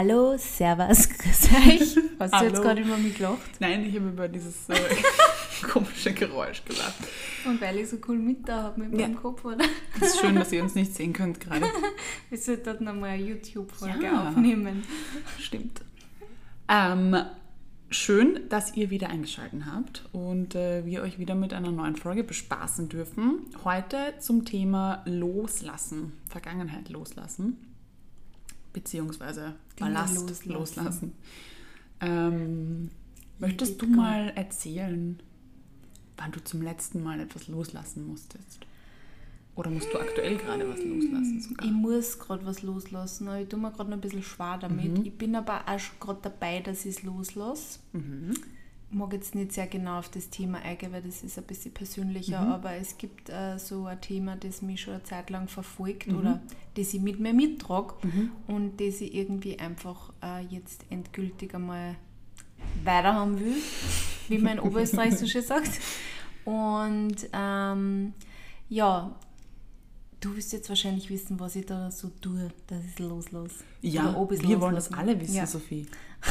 Hallo, Servus, grüß euch. Hast du jetzt Hallo. gerade über mich gelacht? Nein, ich habe über dieses äh, komische Geräusch gelacht. Und weil ich so cool mit da habe mit Ja. meinem Kopf, oder? Es ist schön, dass ihr uns nicht sehen könnt gerade. Wir sollten dort nochmal eine YouTube-Folge Ja. aufnehmen. Stimmt. Ähm, schön, dass ihr wieder eingeschaltet habt und äh, wir euch wieder mit einer neuen Folge bespaßen dürfen. Heute zum Thema Loslassen, Vergangenheit loslassen, beziehungsweise Ballast loslassen. loslassen. Ähm, möchtest du mal erzählen, wann du zum letzten Mal etwas loslassen musstest? Oder musst du aktuell gerade was loslassen sogar? Ich muss gerade was loslassen, ich tue mir gerade noch ein bisschen schwer damit. Ich bin aber auch schon gerade dabei, dass ich es loslasse. Ich mag jetzt nicht sehr genau auf das Thema eingehen, weil das ist ein bisschen persönlicher, aber es gibt äh, so ein Thema, das mich schon eine Zeit lang verfolgt oder das ich mit mir mittrage und das ich irgendwie einfach äh, jetzt endgültig einmal weiterhaben will, wie man in Oberösterreich so schön sagt. Und ähm, ja, du wirst jetzt wahrscheinlich wissen, was ich da so tue, dass ich es loslasse. Ja, wir wollen das loslassen. alle wissen, Ja. Sophie.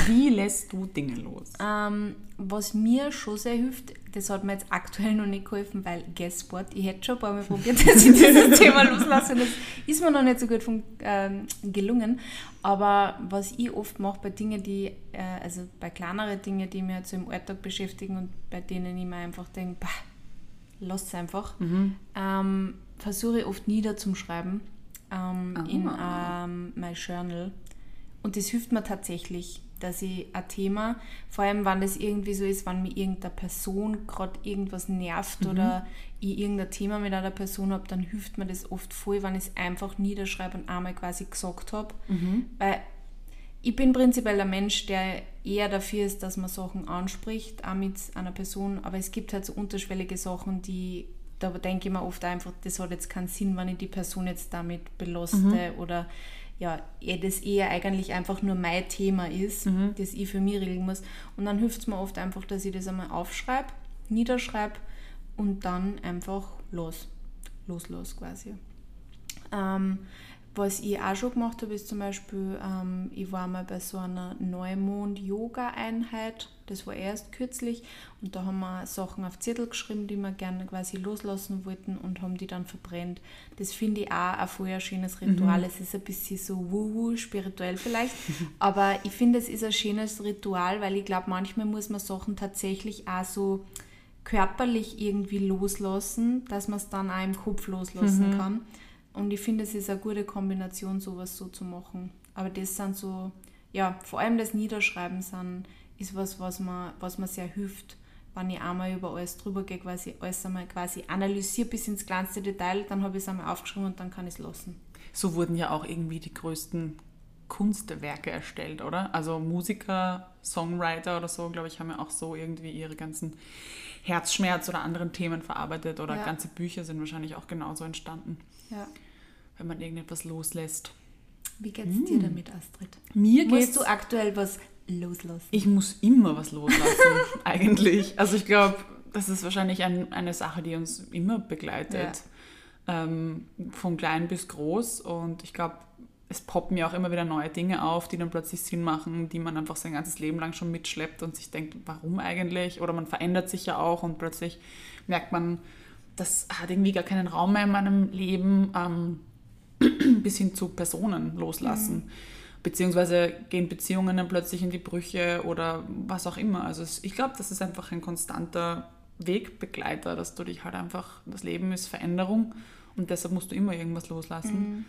Wie lässt du Dinge los? Ähm, was mir schon sehr hilft, das hat mir jetzt aktuell noch nicht geholfen, weil guess what, ich hätte schon ein paar Mal probiert, dass ich dieses Thema loslasse. Das ist mir noch nicht so gut fun- ähm, gelungen. Aber was ich oft mache bei Dingen, die, äh, also bei kleineren Dingen, die halt so im Alltag beschäftigen und bei denen ich mir einfach denke, lass es einfach, ähm, versuche ich oft niederzuschreiben ähm, in ähm, mein Journal. Und das hilft mir tatsächlich, dass ich ein Thema, vor allem wenn das irgendwie so ist, wenn mir irgendeine Person gerade irgendwas nervt oder ich irgendein Thema mit einer Person habe, dann hilft mir das oft voll, wenn ich es einfach niederschreibe und einmal quasi gesagt habe. Weil ich bin prinzipiell ein Mensch, der eher dafür ist, dass man Sachen anspricht, auch mit einer Person, aber es gibt halt so unterschwellige Sachen, die, da denke ich mir oft einfach, das hat jetzt keinen Sinn, wenn ich die Person jetzt damit belaste oder ja, eh das eher eigentlich einfach nur mein Thema ist, das ich für mich regeln muss. Und dann hilft es mir oft einfach, dass ich das einmal aufschreibe, niederschreibe und dann einfach los, los, los quasi. Ähm, was ich auch schon gemacht habe, ist zum Beispiel, ähm, ich war mal bei so einer Neumond-Yoga-Einheit. Das war erst kürzlich und da haben wir Sachen auf Zettel geschrieben, die wir gerne quasi loslassen wollten und haben die dann verbrennt. Das finde ich auch ein voll schönes Ritual. Es ist ein bisschen so wuhu, spirituell vielleicht, aber ich finde, es ist ein schönes Ritual, weil ich glaube, manchmal muss man Sachen tatsächlich auch so körperlich irgendwie loslassen, dass man es dann auch im Kopf loslassen kann. Und ich finde, es ist eine gute Kombination, sowas so zu machen. Aber das sind so, ja, vor allem das Niederschreiben sind, ist was, was mir, was mir sehr hilft. Wenn ich einmal über alles drüber gehe, quasi alles einmal quasi analysiere bis ins kleinste Detail, dann habe ich es einmal aufgeschrieben und dann kann ich es lassen. So wurden ja auch irgendwie die größten Kunstwerke erstellt, oder? Also Musiker, Songwriter oder so, glaube ich, haben ja auch so irgendwie ihre ganzen Herzschmerz oder anderen Themen verarbeitet oder Ja. ganze Bücher sind wahrscheinlich auch genauso entstanden, Ja. Wenn man irgendetwas loslässt. Wie geht's dir damit, Astrid? Mir Musst geht's du aktuell was loslassen? Ich muss immer was loslassen, eigentlich. Also ich glaube, das ist wahrscheinlich ein, eine Sache, die uns immer begleitet. Ähm, von klein bis groß. Und ich glaube, es poppen mir auch immer wieder neue Dinge auf, die dann plötzlich Sinn machen, die man einfach sein ganzes Leben lang schon mitschleppt und sich denkt, warum eigentlich? Oder man verändert sich ja auch und plötzlich merkt man, das hat irgendwie gar keinen Raum mehr in meinem Leben. Ähm, bis hin zu Personen loslassen. Beziehungsweise gehen Beziehungen dann plötzlich in die Brüche oder was auch immer. Also ich glaube, das ist einfach ein konstanter Wegbegleiter, dass du dich halt einfach, das Leben ist Veränderung und deshalb musst du immer irgendwas loslassen.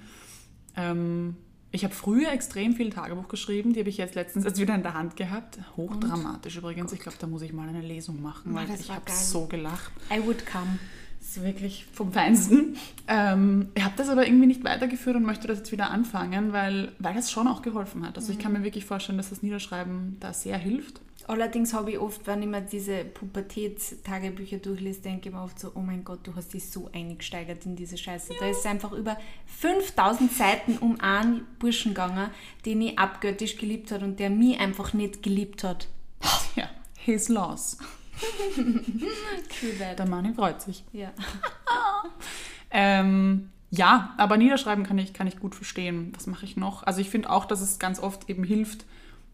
Ähm, ich habe früher extrem viel Tagebuch geschrieben, die habe ich jetzt letztens jetzt wieder in der Hand gehabt. Hochdramatisch übrigens. Ich glaube, da muss ich mal eine Lesung machen, Ah, weil ich habe so gelacht. I would come. Ist wirklich vom Feinsten. Ähm, ich habe das aber irgendwie nicht weitergeführt und möchte das jetzt wieder anfangen, weil, weil das schon auch geholfen hat. Also ich kann mir wirklich vorstellen, dass das Niederschreiben da sehr hilft. Allerdings habe ich oft, wenn ich mir diese Pubertätstagebücher durchlese, denke ich mir oft so, oh mein Gott, du hast dich so eingesteigert in diese Scheiße. Da ist einfach über 5000 Seiten um einen Burschen gegangen, den ich abgöttisch geliebt hat und der mich einfach nicht geliebt hat. Ja, his loss. True that. Der Manni freut sich. Ja. Ähm, ja, aber niederschreiben kann ich, kann ich gut verstehen. Was mache ich noch? Also ich finde auch, dass es ganz oft eben hilft,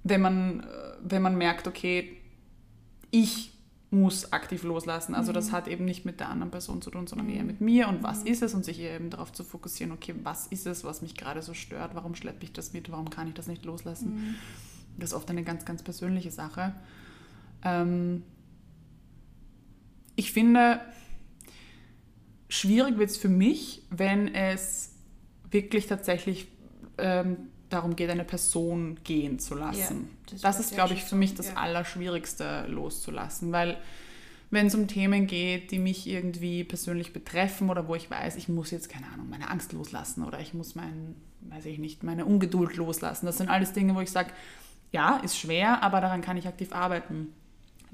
wenn man, äh, wenn man merkt, okay, ich muss aktiv loslassen. Also mhm. das hat eben nicht mit der anderen Person zu tun, sondern eher mit mir und was mhm. ist es und sich eben darauf zu fokussieren, okay, was ist es, was mich gerade so stört, warum schleppe ich das mit, warum kann ich das nicht loslassen. Mhm. Das ist oft eine ganz, ganz persönliche Sache. Ähm ich finde, schwierig wird es für mich, wenn es wirklich tatsächlich ähm, darum geht, eine Person gehen zu lassen. Ja, das, das ist, glaube ich, für mich das ja. Allerschwierigste loszulassen, weil wenn es um Themen geht, die mich irgendwie persönlich betreffen oder wo ich weiß, ich muss jetzt, keine Ahnung, meine Angst loslassen oder ich muss mein, weiß ich nicht, meine Ungeduld loslassen. Das sind alles Dinge, wo ich sage, ja, ist schwer, aber daran kann ich aktiv arbeiten.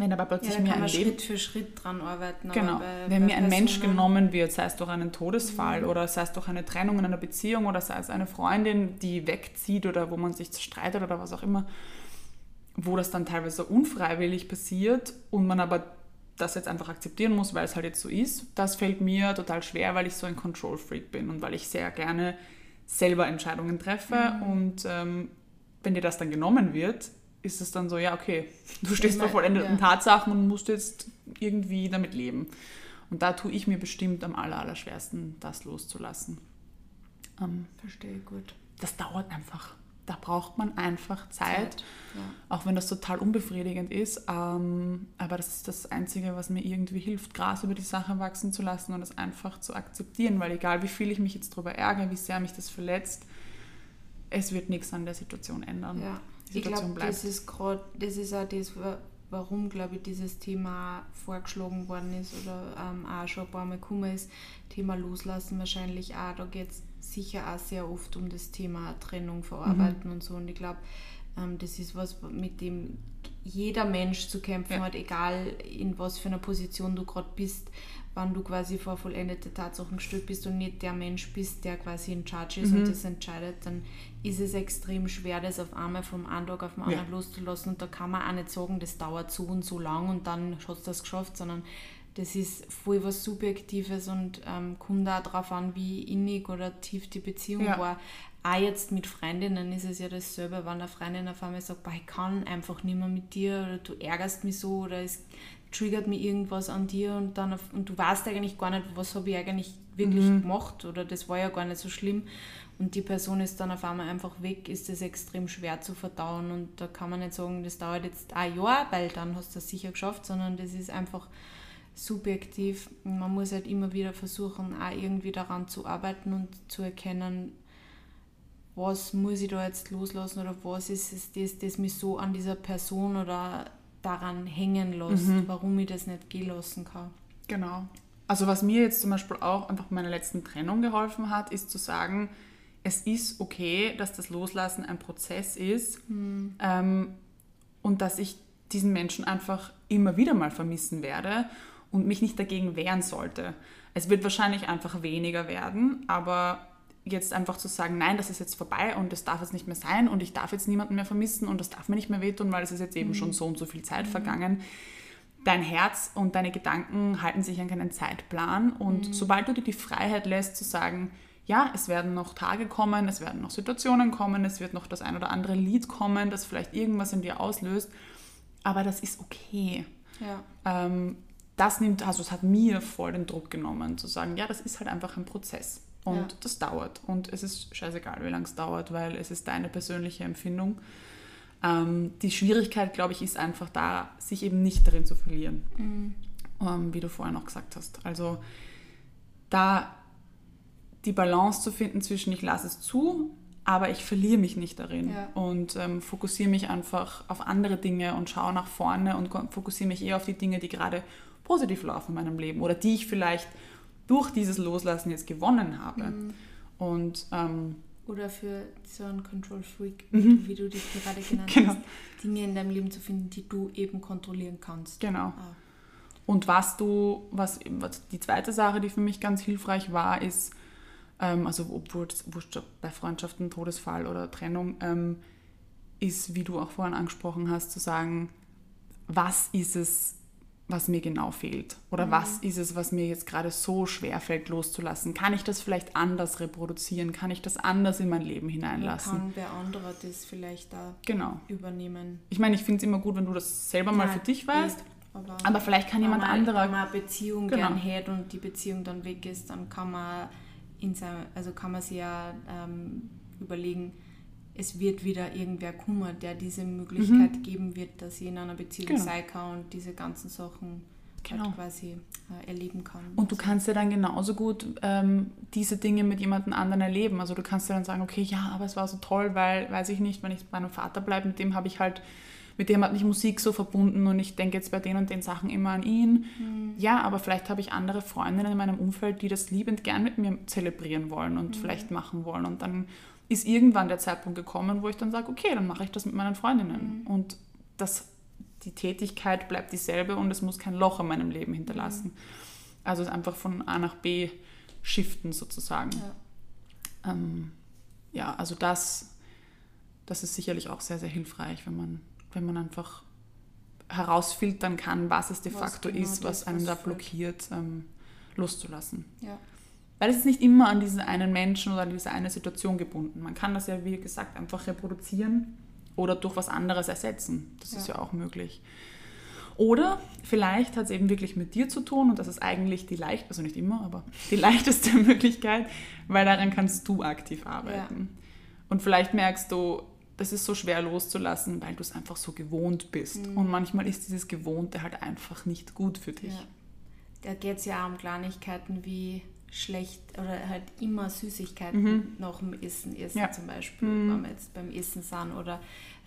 Wenn aber plötzlich ja, mir ein Leben, Schritt für Schritt dran arbeiten. Genau. Bei, wenn bei mir ein Mensch genommen wird, sei es durch einen Todesfall mhm. oder sei es durch eine Trennung in einer Beziehung oder sei es eine Freundin, die wegzieht oder wo man sich streitet oder was auch immer, wo das dann teilweise unfreiwillig passiert und man aber das jetzt einfach akzeptieren muss, weil es halt jetzt so ist, das fällt mir total schwer, weil ich so ein Control-Freak bin und weil ich sehr gerne selber Entscheidungen treffe mhm. und ähm, wenn dir das dann genommen wird, ist es dann so, ja, okay, du stehst vor vollendeten ja. Tatsachen und musst jetzt irgendwie damit leben. Und da tue ich mir bestimmt am aller, aller schwersten, das loszulassen. Ähm, Verstehe gut. Das dauert einfach. Da braucht man einfach Zeit, Zeit ja. auch wenn das total unbefriedigend ist. Ähm, aber das ist das Einzige, was mir irgendwie hilft, Gras über die Sache wachsen zu lassen und es einfach zu akzeptieren, weil egal wie viel ich mich jetzt darüber ärgere, wie sehr mich das verletzt, es wird nichts an der Situation ändern. Ja ich glaube, das ist gerade, das ist auch das, warum, glaube ich, dieses Thema vorgeschlagen worden ist oder ähm, auch schon ein paar Mal gekommen ist. Thema Loslassen wahrscheinlich auch. Da geht es sicher auch sehr oft um das Thema Trennung verarbeiten mhm. und so. Und ich glaube, ähm, das ist was, mit dem jeder Mensch zu kämpfen ja. hat, egal in was für einer Position du gerade bist wann du quasi vor vollendete Tatsachen gestellt bist und nicht der Mensch bist, der quasi in Charge ist mhm. und das entscheidet, dann ist es extrem schwer, das auf einmal vom einen Tag auf den anderen ja. loszulassen. Und da kann man auch nicht sagen, das dauert so und so lang und dann hast du das geschafft, sondern das ist voll was Subjektives und ähm, kommt auch darauf an, wie innig oder tief die Beziehung ja. war. Auch jetzt mit Freundinnen ist es ja dasselbe, wenn eine Freundin auf einmal sagt, ich kann einfach nicht mehr mit dir oder du ärgerst mich so oder es triggert mich irgendwas an dir und dann auf, und du weißt eigentlich gar nicht, was habe ich eigentlich wirklich mhm. gemacht oder das war ja gar nicht so schlimm und die Person ist dann auf einmal einfach weg, ist das extrem schwer zu verdauen und da kann man nicht sagen, das dauert jetzt ein Jahr, weil dann hast du das sicher geschafft, sondern das ist einfach subjektiv. Man muss halt immer wieder versuchen, auch irgendwie daran zu arbeiten und zu erkennen, was muss ich da jetzt loslassen oder was ist es, das, das mich so an dieser Person oder daran hängen lässt, mhm. warum ich das nicht gehen lassen kann. Genau. Also was mir jetzt zum Beispiel auch einfach bei meiner letzten Trennung geholfen hat, ist zu sagen, es ist okay, dass das Loslassen ein Prozess ist mhm. ähm, und dass ich diesen Menschen einfach immer wieder mal vermissen werde und mich nicht dagegen wehren sollte. Es wird wahrscheinlich einfach weniger werden, aber jetzt einfach zu sagen, nein, das ist jetzt vorbei und das darf jetzt nicht mehr sein und ich darf jetzt niemanden mehr vermissen und das darf mir nicht mehr wehtun, weil es ist jetzt eben mhm. schon so und so viel Zeit mhm. vergangen. Dein Herz und deine Gedanken halten sich an keinen Zeitplan und mhm. sobald du dir die Freiheit lässt zu sagen, ja, es werden noch Tage kommen, es werden noch Situationen kommen, es wird noch das ein oder andere Lied kommen, das vielleicht irgendwas in dir auslöst, aber das ist okay. Ja. Ähm, das nimmt, also es hat mir voll den Druck genommen, zu sagen, ja, das ist halt einfach ein Prozess. Und ja. das dauert. Und es ist scheißegal, wie lange es dauert, weil es ist deine persönliche Empfindung. Ähm, die Schwierigkeit, glaube ich, ist einfach da, sich eben nicht darin zu verlieren. Mhm. Ähm, wie du vorhin auch gesagt hast. Also da die Balance zu finden zwischen ich lasse es zu, aber ich verliere mich nicht darin ja. und ähm, fokussiere mich einfach auf andere Dinge und schaue nach vorne und fokussiere mich eher auf die Dinge, die gerade positiv laufen in meinem Leben oder die ich vielleicht durch dieses Loslassen jetzt gewonnen habe. Mhm. Und, ähm, Oder für so einen Control Freak, mhm. wie du dich gerade genannt genau. hast, Dinge in deinem Leben zu finden, die du eben kontrollieren kannst. Genau. Ah. Und was du, was, was die zweite Sache, die für mich ganz hilfreich war, ist, ähm, also obwohl bei Freundschaften, Todesfall oder Trennung, ähm, ist, wie du auch vorhin angesprochen hast, zu sagen, was ist es, was mir genau fehlt? Oder Mhm. was ist es, was mir jetzt gerade so schwer fällt loszulassen? Kann ich das vielleicht anders reproduzieren? Kann ich das anders in mein Leben hineinlassen? kann wer anderer das vielleicht da Genau. übernehmen? Ich meine, ich finde es immer gut, wenn du das selber mal Nein, für dich weißt. Aber, Aber vielleicht kann jemand man, anderer Wenn man eine Beziehung Genau. gern hätte und die Beziehung dann weg ist, dann kann man in sein, also kann man sich ja ähm, überlegen, es wird wieder irgendwer kommen, der diese Möglichkeit geben wird, dass ich in einer Beziehung Mhm. Genau. sein kann und diese ganzen Sachen Genau. halt quasi äh, erleben kann. Und du kannst ja dann genauso gut ähm, diese Dinge mit jemandem anderen erleben. Also du kannst ja dann sagen, okay, ja, aber es war so toll, weil, weiß ich nicht, wenn ich bei meinem Vater bleibe, mit dem habe ich halt, mit dem hat mich Musik so verbunden und ich denke jetzt bei den und den Sachen immer an ihn. Ja, aber vielleicht habe ich andere Freundinnen in meinem Umfeld, die das liebend gern mit mir zelebrieren wollen und vielleicht machen wollen. Und dann ist irgendwann der Zeitpunkt gekommen, wo ich dann sage, okay, dann mache ich das mit meinen Freundinnen. Und das, die Tätigkeit bleibt dieselbe und es muss kein Loch in meinem Leben hinterlassen. Also es einfach von A nach B shiften sozusagen. Ja. Ähm, ja, also das, das ist sicherlich auch sehr, sehr hilfreich, wenn man, wenn man einfach herausfiltern kann, was es de Was facto genau ist, was einen was da blockiert, ähm, loszulassen. ja. Weil es ist nicht immer an diesen einen Menschen oder an diese eine Situation gebunden. Man kann das ja, wie gesagt, einfach reproduzieren oder durch was anderes ersetzen. Das ist Ja. ja auch möglich. Oder vielleicht hat es eben wirklich mit dir zu tun und das ist eigentlich die leicht, also nicht immer, aber die leichteste Möglichkeit, weil daran kannst du aktiv arbeiten. Und vielleicht merkst du, das ist so schwer loszulassen, weil du es einfach so gewohnt bist. Und manchmal ist dieses Gewohnte halt einfach nicht gut für dich. Ja. Da geht es ja um Kleinigkeiten wie schlecht oder halt immer Süßigkeiten nach dem Essen essen Mhm. Ja. Mhm. zum Beispiel, wenn wir jetzt beim Essen sind oder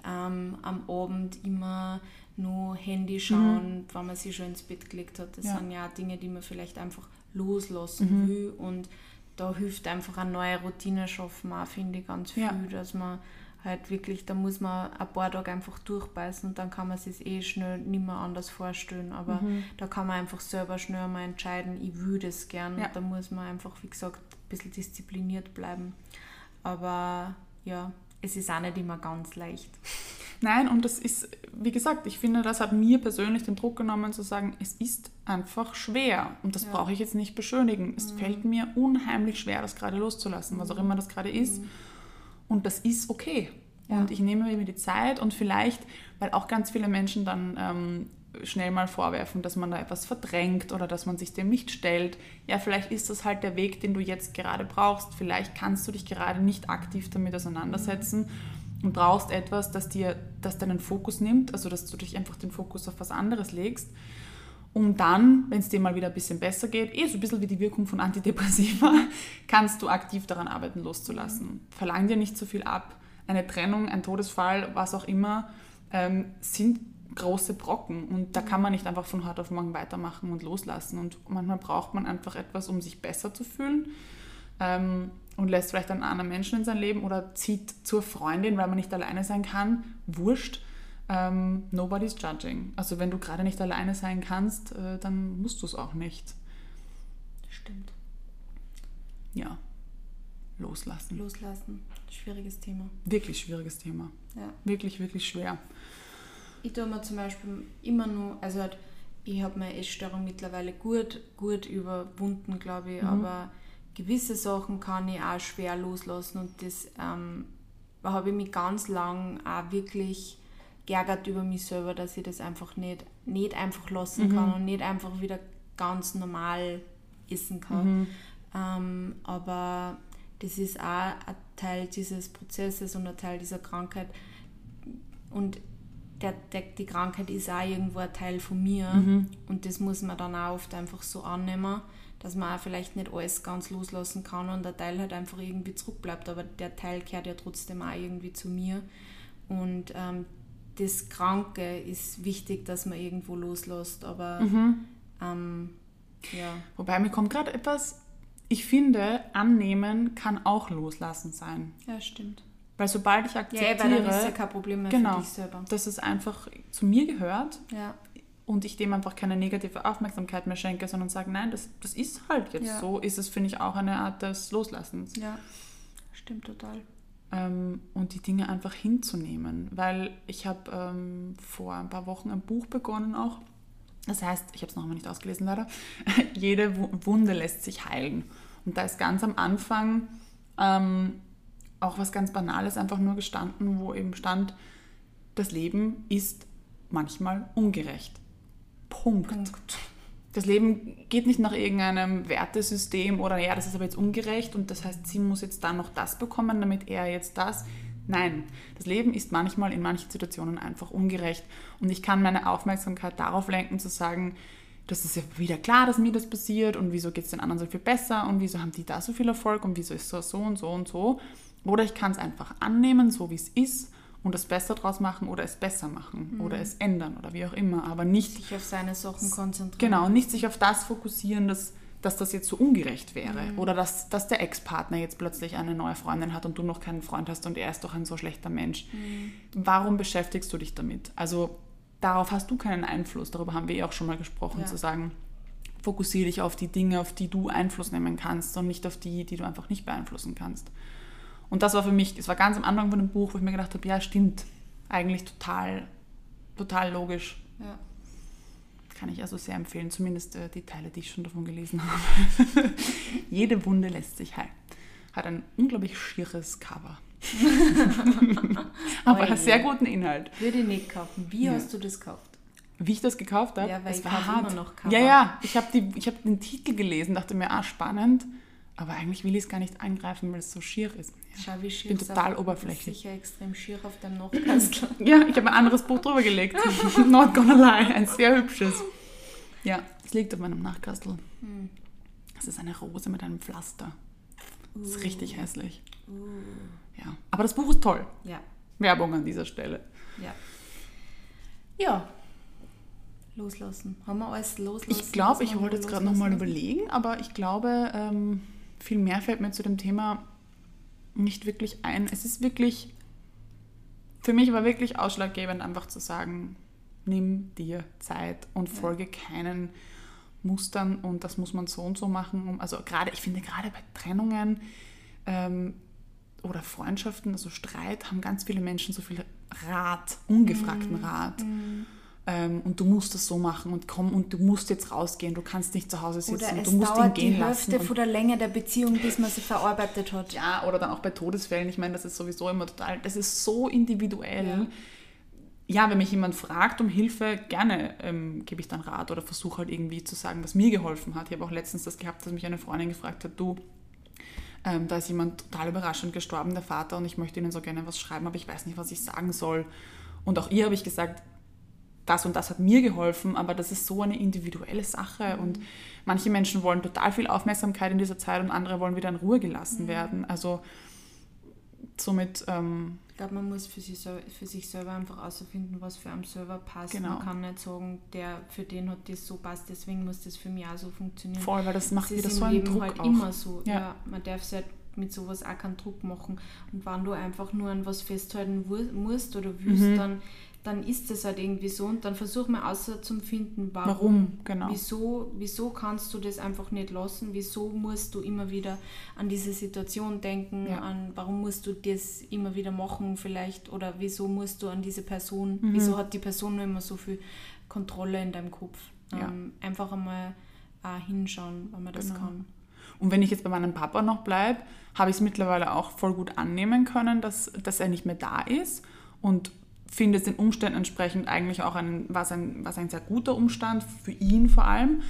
ähm, am Abend immer nur Handy schauen, wenn man sich schon ins Bett gelegt hat. Das Mhm. Ja. sind ja Dinge, die man vielleicht einfach loslassen Mhm. will und da hilft einfach eine neue Routine schaffen, auch, finde ich ganz viel, Ja. dass man halt wirklich, da muss man ein paar Tage einfach durchbeißen und dann kann man sich eh schnell nicht mehr anders vorstellen. Aber Mhm. da kann man einfach selber schnell mal entscheiden, ich will das gern. Ja. Und da muss man einfach, wie gesagt, ein bisschen diszipliniert bleiben. Aber ja, es ist auch nicht immer ganz leicht. Nein, und das ist, wie gesagt, ich finde, das hat mir persönlich den Druck genommen zu sagen, es ist einfach schwer. Und das Ja. brauche ich jetzt nicht beschönigen. Es fällt mir unheimlich schwer, das gerade loszulassen, was auch immer das gerade ist. Und das ist okay. Ja. Und ich nehme mir die Zeit und vielleicht, weil auch ganz viele Menschen dann ähm, schnell mal vorwerfen, dass man da etwas verdrängt oder dass man sich dem nicht stellt. Ja, vielleicht ist das halt der Weg, den du jetzt gerade brauchst. Vielleicht kannst du dich gerade nicht aktiv damit auseinandersetzen und brauchst etwas, das dir, das deinen Fokus nimmt, also dass du dich einfach den Fokus auf was anderes legst um dann, wenn es dir mal wieder ein bisschen besser geht, eh so ein bisschen wie die Wirkung von Antidepressiva, kannst du aktiv daran arbeiten, loszulassen. Verlang dir nicht so viel ab. Eine Trennung, ein Todesfall, was auch immer, ähm, sind große Brocken und da kann man nicht einfach von heute auf morgen weitermachen und loslassen. Und manchmal braucht man einfach etwas, um sich besser zu fühlen ähm, und lässt vielleicht einen anderen Menschen in sein Leben oder zieht zur Freundin, weil man nicht alleine sein kann. Wurscht. Ähm, nobody's judging. Also wenn du gerade nicht alleine sein kannst, äh, dann musst du es auch nicht. Stimmt. Ja, loslassen. Loslassen. Schwieriges Thema. Wirklich schwieriges Thema. Ja. Wirklich, wirklich schwer. Ich tue mir zum Beispiel immer nur, also halt, ich habe meine Essstörung mittlerweile gut, gut überwunden, glaube ich, aber gewisse Sachen kann ich auch schwer loslassen und das ähm, habe ich mich ganz lang auch wirklich geärgert über mich selber, dass ich das einfach nicht, nicht einfach lassen kann und nicht einfach wieder ganz normal essen kann. Ähm, aber das ist auch ein Teil dieses Prozesses und ein Teil dieser Krankheit. Und der, der, die Krankheit ist auch irgendwo ein Teil von mir. Und das muss man dann auch oft einfach so annehmen, dass man auch vielleicht nicht alles ganz loslassen kann und der Teil halt einfach irgendwie zurückbleibt. Aber der Teil gehört ja trotzdem auch irgendwie zu mir. Und ähm, das Kranke ist wichtig, dass man irgendwo loslässt. Aber ähm, ja. Wobei mir kommt gerade etwas, ich finde, annehmen kann auch loslassen sein. ja, stimmt. Weil sobald ich Ja, akzeptiere, weil dann ist ja kein Problem mehr genau, für dich selber. dass es einfach zu mir gehört Ja, und ich dem einfach keine negative Aufmerksamkeit mehr schenke, sondern sage, nein, das, das ist halt jetzt Ja. so, ist es, finde ich, auch eine Art des Loslassens. ja, stimmt total. Ähm, und die Dinge einfach hinzunehmen. Weil ich habe ähm, vor ein paar Wochen ein Buch begonnen auch Das heißt, ich habe es noch einmal nicht ausgelesen leider, jede Wunde lässt sich heilen. Und da ist ganz am Anfang ähm, auch was ganz Banales einfach nur gestanden, wo eben stand, das Leben ist manchmal ungerecht. Punkt. Punkt. Das Leben geht nicht nach irgendeinem Wertesystem oder ja, das ist aber jetzt ungerecht und das heißt, sie muss jetzt da noch das bekommen, damit er jetzt das. Nein, das Leben ist manchmal in manchen Situationen einfach ungerecht und ich kann meine Aufmerksamkeit darauf lenken, zu sagen, das ist ja wieder klar, dass mir das passiert und wieso geht es den anderen so viel besser und wieso haben die da so viel Erfolg und wieso ist so so und so und so. Oder ich kann es einfach annehmen, so wie es ist und das Besser draus machen oder es besser machen mhm. oder es ändern oder wie auch immer, aber nicht sich auf seine Sachen konzentrieren. Genau, nicht sich auf das fokussieren, dass, dass das jetzt so ungerecht wäre mhm. oder dass, dass der Ex-Partner jetzt plötzlich eine neue Freundin hat und du noch keinen Freund hast und er ist doch ein so schlechter Mensch. Mhm. Warum beschäftigst du dich damit? Also darauf hast du keinen Einfluss. Darüber haben wir ja auch schon mal gesprochen, ja. zu sagen, fokussiere dich auf die Dinge, auf die du Einfluss nehmen kannst und nicht auf die, die du einfach nicht beeinflussen kannst. Und das war für mich, es war ganz am Anfang von dem Buch, wo ich mir gedacht habe, ja, stimmt, eigentlich total, total logisch. Ja. Kann ich also sehr empfehlen, zumindest äh, die Teile, die ich schon davon gelesen habe. Jede Wunde lässt sich heilen. Hat ein unglaublich schieres Cover. Aber einen sehr guten Inhalt. Würde ich nicht kaufen. Wie ja. hast du das gekauft? Wie ich das gekauft habe? Ja, weil es ich war hart. immer noch Cover. Ja, ja. Ich habe hab den Titel gelesen, dachte mir, ah, spannend. Aber eigentlich will ich es gar nicht angreifen, weil es so schier ist. Schau, wie schier ich bin total oberflächlich. Sicher extrem schier auf dem Nordkastel. ja, ich habe ein anderes Buch drüber gelegt. Not gonna lie, ein sehr hübsches. Ja, es liegt auf meinem Nachkastel. Hm. Es ist eine Rose mit einem Pflaster. Das ist uh. richtig hässlich. Uh. Ja, aber das Buch ist toll. Ja. Werbung an dieser Stelle. Ja. Ja. Loslassen. Haben wir alles loslassen? Ich glaube, ich wollte jetzt gerade nochmal überlegen, aber ich glaube, ähm, viel mehr fällt mir zu dem Thema nicht wirklich ein. Es ist wirklich, für mich war wirklich ausschlaggebend, einfach zu sagen, nimm dir Zeit und folge keinen Mustern und das muss man so und so machen. Also gerade, ich finde gerade bei Trennungen ähm, oder Freundschaften, also Streit, haben ganz viele Menschen so viel Rat, ungefragten mhm. Rat. Ähm, und du musst das so machen und komm und du musst jetzt rausgehen, du kannst nicht zu Hause sitzen, oder es du musst ihn gehen die Hälfte von der Länge der Beziehung, bis man sie verarbeitet hat. Ja, oder dann auch bei Todesfällen, ich meine, das ist sowieso immer total, das ist so individuell. Ja. Ja, wenn mich jemand fragt um Hilfe, gerne ähm, gebe ich dann Rat oder versuche halt irgendwie zu sagen, was mir geholfen hat. Ich habe auch letztens das gehabt, dass mich eine Freundin gefragt hat, du, ähm, da ist jemand total überraschend gestorben, der Vater, und ich möchte ihnen so gerne was schreiben, aber ich weiß nicht, was ich sagen soll. Und auch ihr habe ich gesagt, das und das hat mir geholfen, aber das ist so eine individuelle Sache mhm. und manche Menschen wollen total viel Aufmerksamkeit in dieser Zeit und andere wollen wieder in Ruhe gelassen mhm. werden. Also somit. Ähm, ich glaube, man muss für sich, für sich selber einfach herausfinden, was für einen selber passt. Genau. Man kann nicht sagen, der für den hat das so passt, deswegen muss das für mich auch so funktionieren. Voll, weil das macht das wieder so einen Leben Druck halt auch. immer so. Ja. ja man darf sich halt mit sowas auch keinen Druck machen. Und wenn du einfach nur an was festhalten musst oder willst, mhm. dann dann ist es halt irgendwie so und dann versuch mal außer zu finden, warum. warum genau. Wieso, wieso kannst du das einfach nicht lassen? Wieso musst du immer wieder an diese Situation denken? Ja. An warum musst du das immer wieder machen vielleicht? Oder wieso musst du an diese Person? Mhm. Wieso hat die Person immer so viel Kontrolle in deinem Kopf? Ja. Ähm, einfach einmal äh, hinschauen, wenn man das genau. kann. Und wenn ich jetzt bei meinem Papa noch bleibe, habe ich es mittlerweile auch voll gut annehmen können, dass, dass er nicht mehr da ist. Und finde es den Umständen entsprechend eigentlich auch ein, was ein, was ein sehr guter Umstand, für ihn vor allem.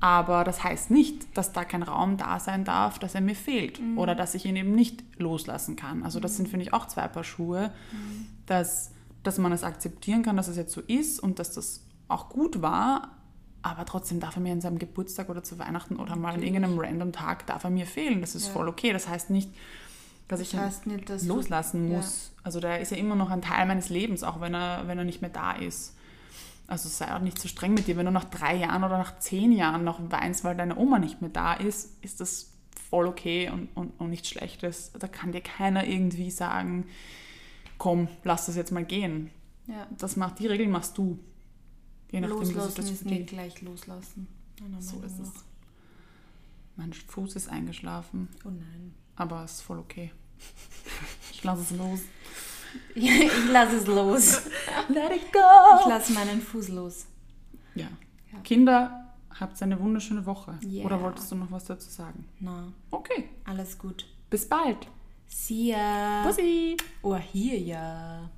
Aber das heißt nicht, dass da kein Raum da sein darf, dass er mir fehlt mhm. oder dass ich ihn eben nicht loslassen kann. Also das sind, finde ich, auch zwei Paar Schuhe, mhm. dass, dass man es akzeptieren kann, dass es jetzt so ist und dass das auch gut war, aber trotzdem darf er mir an seinem Geburtstag oder zu Weihnachten oder mal an irgendeinem random Tag darf er mir fehlen. Das ist ja. voll okay. Das heißt nicht, dass ich heißt nicht, dass loslassen du, muss. Ja. Also der ist ja immer noch ein Teil meines Lebens, auch wenn er, wenn er nicht mehr da ist. Also sei auch nicht so streng mit dir. Wenn du nach drei Jahren oder nach zehn Jahren noch weinst, weil deine Oma nicht mehr da ist, ist das voll okay und, und, und nichts Schlechtes. Da kann dir keiner irgendwie sagen, komm, lass das jetzt mal gehen. Ja. Das macht die Regeln machst du. Je nachdem, loslassen das ist nicht gleich loslassen. So ist es. Mein Fuß ist eingeschlafen. Oh nein. Aber es ist voll okay. Ich lasse es los. ich lasse es los. Let it go. Ich lasse meinen Fuß los. Ja. ja. Kinder, habt eine wunderschöne Woche. Ja. Oder wolltest du noch was dazu sagen? Na, Okay, alles gut. bis bald. See ya. Bussi. Oh, hier ja.